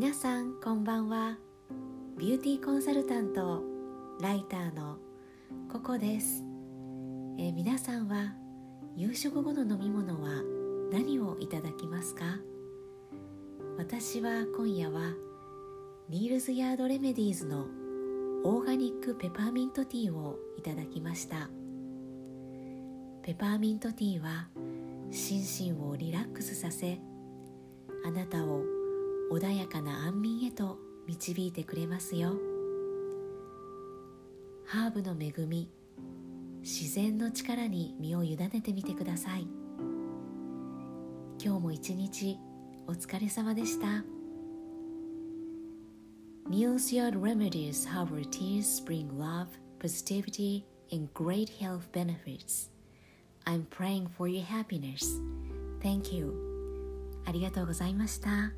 皆さんこんばんは。ビューティーコンサルタントライターのココです、えー、皆さんは夕食後の飲み物は何をいただきますか？私は今夜はニールズヤードレメディーズのオーガニックペパーミントティーをいただきました。ペパーミントティーは心身をリラックスさせあなたを穏やかな安眠へと導いてくれますよハーブの恵み自然の力に身を委ねてみてください今日も一日お疲れ様でした Neil's Yard Remedies Herbal Teas bring love, positivity, and great health benefits. I'm praying for your happiness. Thank you. ありがとうございました。